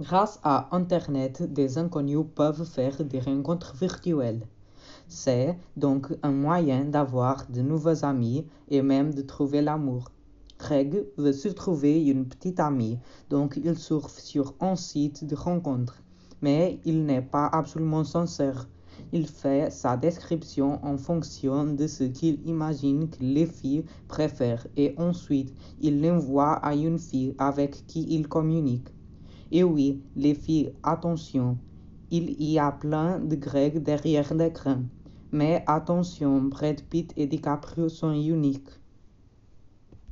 Grâce à Internet, des inconnus peuvent faire des rencontres virtuelles. C'est donc un moyen d'avoir de nouveaux amis et même de trouver l'amour. Craig veut se trouver une petite amie, donc il surfe sur un site de rencontre. Mais il n'est pas absolument sincère. Il fait sa description en fonction de ce qu'il imagine que les filles préfèrent et ensuite il l'envoie à une fille avec qui il communique. Et oui, les filles, attention, il y a plein de Grecs derrière l'écran. Mais attention, Brad Pitt et DiCaprio sont uniques.